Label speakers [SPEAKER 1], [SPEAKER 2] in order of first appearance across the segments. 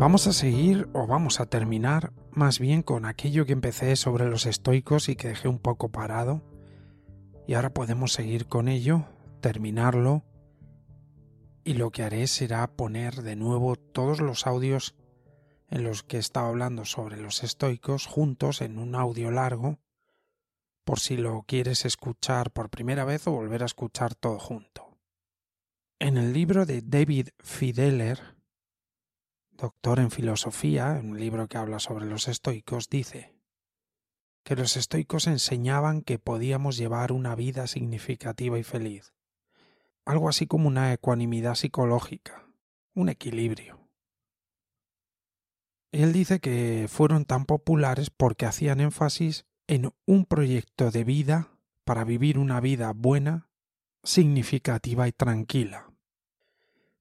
[SPEAKER 1] Vamos a seguir o vamos a terminar más bien con aquello que empecé sobre los estoicos y que dejé un poco parado. Y ahora podemos seguir con ello, terminarlo. Y lo que haré será poner de nuevo todos los audios en los que he estado hablando sobre los estoicos juntos en un audio largo, por si lo quieres escuchar por primera vez o volver a escuchar todo junto. En el libro de David Fideler, doctor en filosofía, en un libro que habla sobre los estoicos, dice que los estoicos enseñaban que podíamos llevar una vida significativa y feliz, algo así como una ecuanimidad psicológica, un equilibrio. Él dice que fueron tan populares porque hacían énfasis en un proyecto de vida para vivir una vida buena, significativa y tranquila.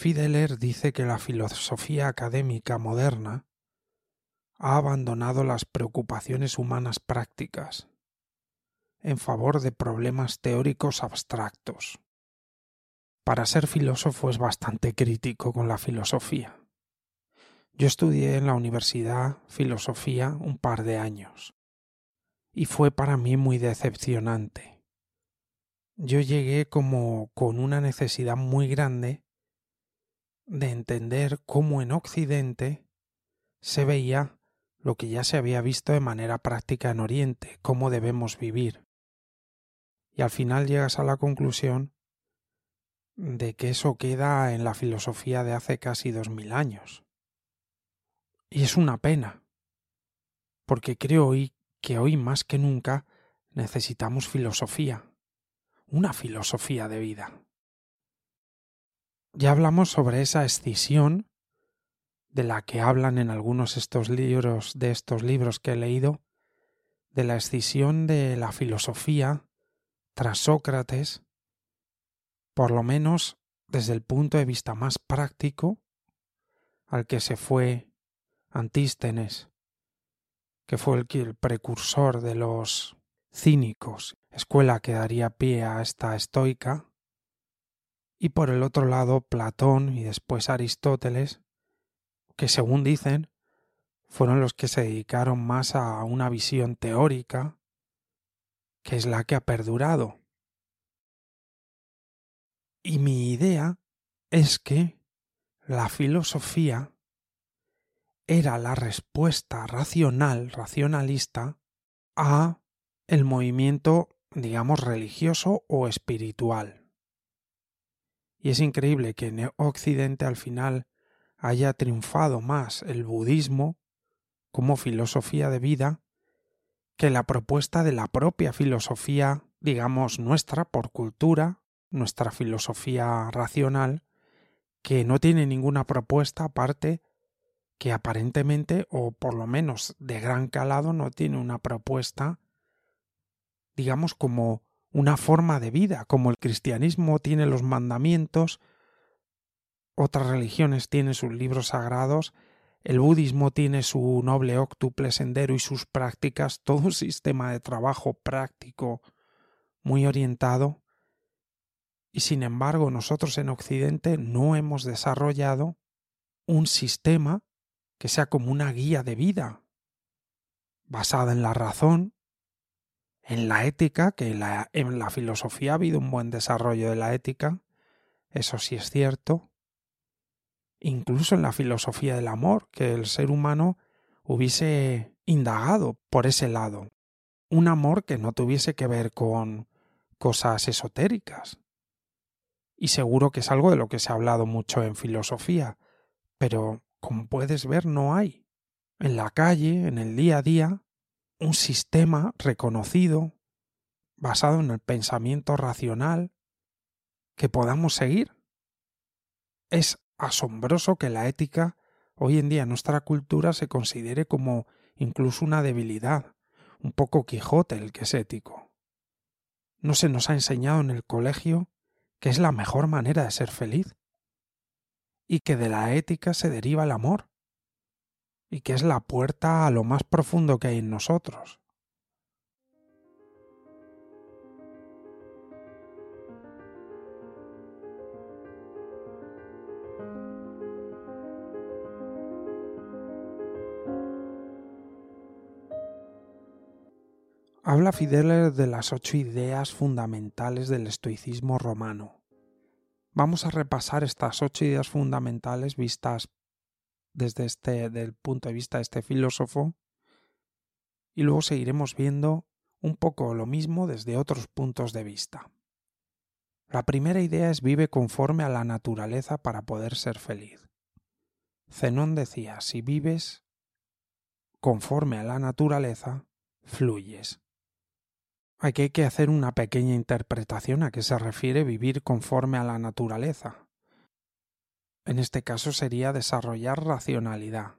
[SPEAKER 1] Fideler dice que la filosofía académica moderna ha abandonado las preocupaciones humanas prácticas en favor de problemas teóricos abstractos. Para ser filósofo es bastante crítico con la filosofía. Yo estudié en la universidad filosofía un par de años y fue para mí muy decepcionante. Yo llegué como con una necesidad muy grande de entender cómo en Occidente se veía lo que ya se había visto de manera práctica en Oriente, cómo debemos vivir. Y al final llegas a la conclusión de que eso queda en la filosofía de hace casi dos mil años. Y es una pena, porque creo hoy que hoy más que nunca necesitamos filosofía, una filosofía de vida. Ya hablamos sobre esa escisión de la que hablan en algunos estos libros de estos libros que he leído, de la escisión de la filosofía tras Sócrates, por lo menos desde el punto de vista más práctico, al que se fue Antístenes, que fue el, precursor de los cínicos, escuela que daría pie a esta estoica, y por el otro lado Platón y después Aristóteles, que según dicen fueron los que se dedicaron más a una visión teórica, que es la que ha perdurado. Y mi idea es que la filosofía era la respuesta racional, racionalista, a el movimiento, digamos, religioso o espiritual. Y es increíble que en Occidente al final haya triunfado más el budismo como filosofía de vida que la propuesta de la propia filosofía, digamos, nuestra por cultura, nuestra filosofía racional, que no tiene ninguna propuesta aparte que aparentemente, o por lo menos de gran calado, no tiene una propuesta, digamos, como una forma de vida, como el cristianismo tiene los mandamientos, otras religiones tienen sus libros sagrados, el budismo tiene su noble octuple sendero y sus prácticas, todo un sistema de trabajo práctico muy orientado, y sin embargo nosotros en Occidente no hemos desarrollado un sistema que sea como una guía de vida, basada en la razón, en la ética, que en la filosofía ha habido un buen desarrollo de la ética, eso sí es cierto, incluso en la filosofía del amor, que el ser humano hubiese indagado por ese lado. un amor que no tuviese que ver con cosas esotéricas. Y seguro que es algo de lo que se ha hablado mucho en filosofía, pero como puedes ver no hay. En la calle, en el día a día, un sistema reconocido, basado en el pensamiento racional, que podamos seguir. Es asombroso que la ética hoy en día en nuestra cultura se considere como incluso una debilidad, un poco Quijote el que es ético. No se nos ha enseñado en el colegio que es la mejor manera de ser feliz, y que de la ética se deriva el amor, y que es la puerta a lo más profundo que hay en nosotros. Habla Fideler de las ocho ideas fundamentales del estoicismo romano. Vamos a repasar estas ocho ideas fundamentales vistas desde este del punto de vista de este filósofo y luego seguiremos viendo un poco lo mismo desde otros puntos de vista. La primera idea es vive conforme a la naturaleza para poder ser feliz. Zenón decía, si vives conforme a la naturaleza, fluyes. Aquí hay que hacer una pequeña interpretación a qué se refiere vivir conforme a la naturaleza. En este caso sería desarrollar racionalidad.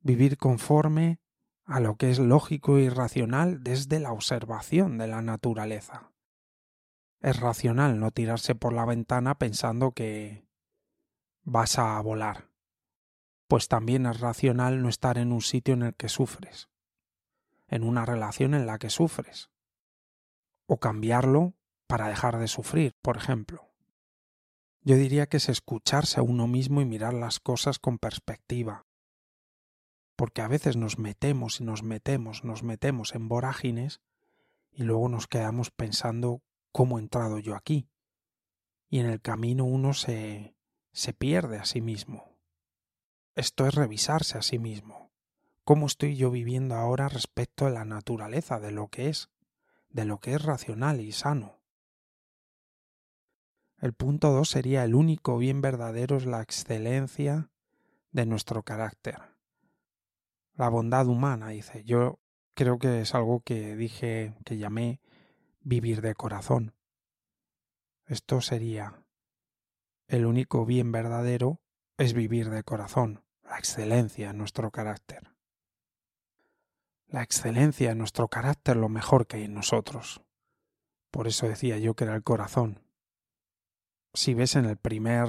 [SPEAKER 1] Vivir conforme a lo que es lógico y racional desde la observación de la naturaleza. Es racional no tirarse por la ventana pensando que vas a volar. Pues también es racional no estar en un sitio en el que sufres en una relación en la que sufres. O cambiarlo para dejar de sufrir, por ejemplo. Yo diría que es escucharse a uno mismo y mirar las cosas con perspectiva. Porque a veces nos metemos y nos metemos, nos metemos en vorágines y luego nos quedamos pensando cómo he entrado yo aquí. Y en el camino uno se se pierde a sí mismo. Esto es revisarse a sí mismo cómo estoy yo viviendo ahora respecto a la naturaleza de lo que es, de lo que es racional y sano. El punto dos sería el único bien verdadero es la excelencia de nuestro carácter. La bondad humana, dice. Yo creo que es algo que dije, que llamé vivir de corazón. Esto sería el único bien verdadero es vivir de corazón, la excelencia en nuestro carácter la excelencia de nuestro carácter lo mejor que hay en nosotros. Por eso decía yo que era el corazón. Si ves en el primer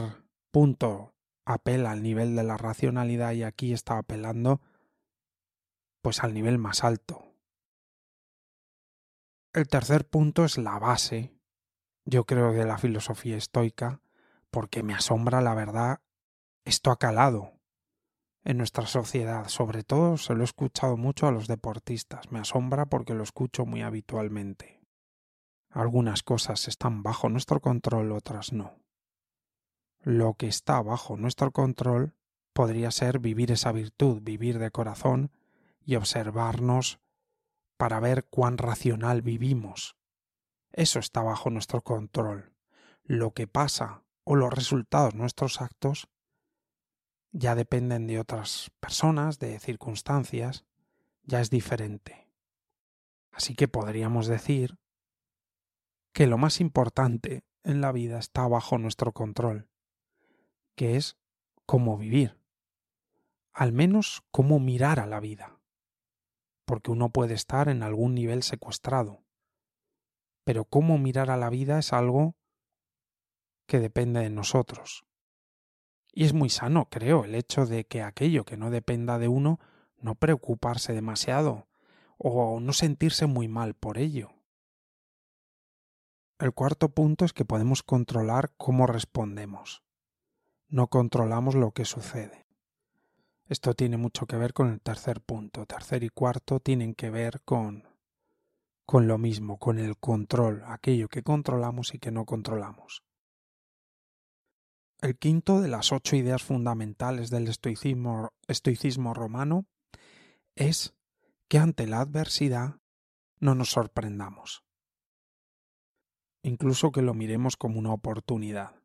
[SPEAKER 1] punto apela al nivel de la racionalidad y aquí está apelando pues al nivel más alto. El tercer punto es la base, yo creo, de la filosofía estoica, porque me asombra la verdad, esto ha calado, en nuestra sociedad. Sobre todo se lo he escuchado mucho a los deportistas. Me asombra porque lo escucho muy habitualmente. Algunas cosas están bajo nuestro control, otras no. Lo que está bajo nuestro control podría ser vivir esa virtud, vivir de corazón y observarnos para ver cuán racional vivimos. Eso está bajo nuestro control. Lo que pasa o los resultados de nuestros actos ya dependen de otras personas, de circunstancias, ya es diferente. Así que podríamos decir que lo más importante en la vida está bajo nuestro control, que es cómo vivir, al menos cómo mirar a la vida, porque uno puede estar en algún nivel secuestrado, pero cómo mirar a la vida es algo que depende de nosotros, y es muy sano, creo, el hecho de que aquello que no dependa de uno no preocuparse demasiado o no sentirse muy mal por ello. El cuarto punto es que podemos controlar cómo respondemos. No controlamos lo que sucede. Esto tiene mucho que ver con el tercer punto. Tercer y cuarto tienen que ver con con lo mismo, con el control, aquello que controlamos y que no controlamos. El quinto de las ocho ideas fundamentales del estoicismo, estoicismo romano es que ante la adversidad no nos sorprendamos. Incluso que lo miremos como una oportunidad.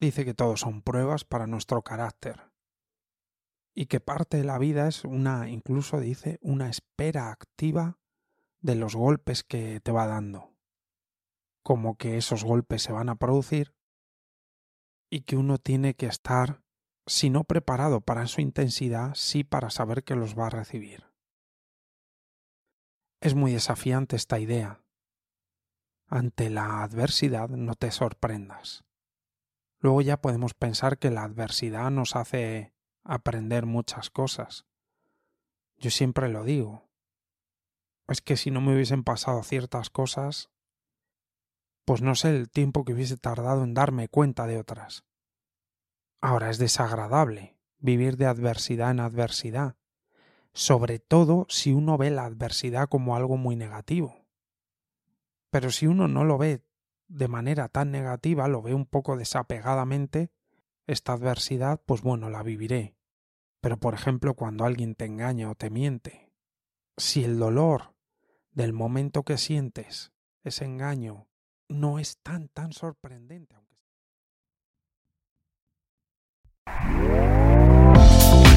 [SPEAKER 1] Dice que todo son pruebas para nuestro carácter y que parte de la vida es una, incluso dice, una espera activa de los golpes que te va dando. Como que esos golpes se van a producir y que uno tiene que estar, si no preparado para su intensidad, sí para saber que los va a recibir. Es muy desafiante esta idea. Ante la adversidad no te sorprendas. Luego ya podemos pensar que la adversidad nos hace aprender muchas cosas. Yo siempre lo digo. Es que si no me hubiesen pasado ciertas cosas, pues no sé el tiempo que hubiese tardado en darme cuenta de otras. Ahora es desagradable vivir de adversidad en adversidad, sobre todo si uno ve la adversidad como algo muy negativo. Pero si uno no lo ve de manera tan negativa, lo ve un poco desapegadamente, esta adversidad, pues bueno, la viviré. Pero por ejemplo, cuando alguien te engaña o te miente, si el dolor del momento que sientes ese engaño no es tan tan sorprendente,